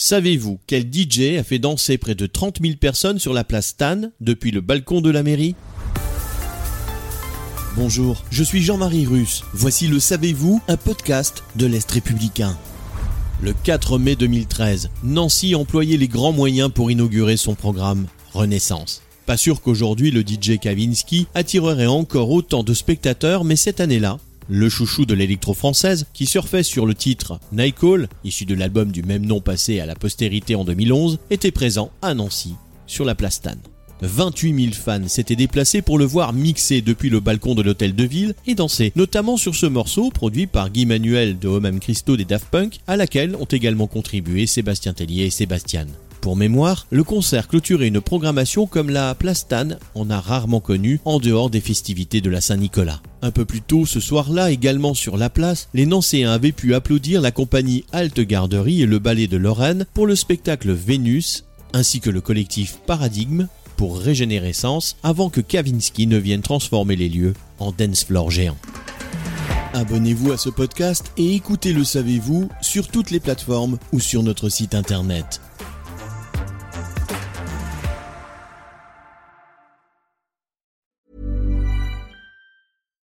Savez-vous quel DJ a fait danser près de 30 000 personnes sur la place Stan depuis le balcon de la mairie? Bonjour, je suis Jean-Marie Russe. Voici le Savez-vous, un podcast de l'Est républicain. Le 4 mai 2013, Nancy employait les grands moyens pour inaugurer son programme Renaissance. Pas sûr qu'aujourd'hui le DJ Kavinsky attirerait encore autant de spectateurs, mais cette année-là, le chouchou de l'électro-française, qui surfait sur le titre Nightcall, issu de l'album du même nom passé à la postérité en 2011, était présent à Nancy, sur la place Stan. 28 000 fans s'étaient déplacés pour le voir mixer depuis le balcon de l'hôtel de ville et danser, notamment sur ce morceau produit par Guy Manuel de Homem Christo des Daft Punk, à laquelle ont également contribué Sébastien Tellier et Sébastien. Pour mémoire, le concert clôturait une programmation comme la Plastane en a rarement connu en dehors des festivités de la Saint-Nicolas. Un peu plus tôt ce soir-là, également sur la place, les Nancéens avaient pu applaudir la compagnie Halte Garderie et le ballet de Lorraine pour le spectacle Vénus, ainsi que le collectif Paradigme pour Régénérescence avant que Kavinsky ne vienne transformer les lieux en dance floor géant. Abonnez-vous à ce podcast et écoutez Le Savez-vous sur toutes les plateformes ou sur notre site internet.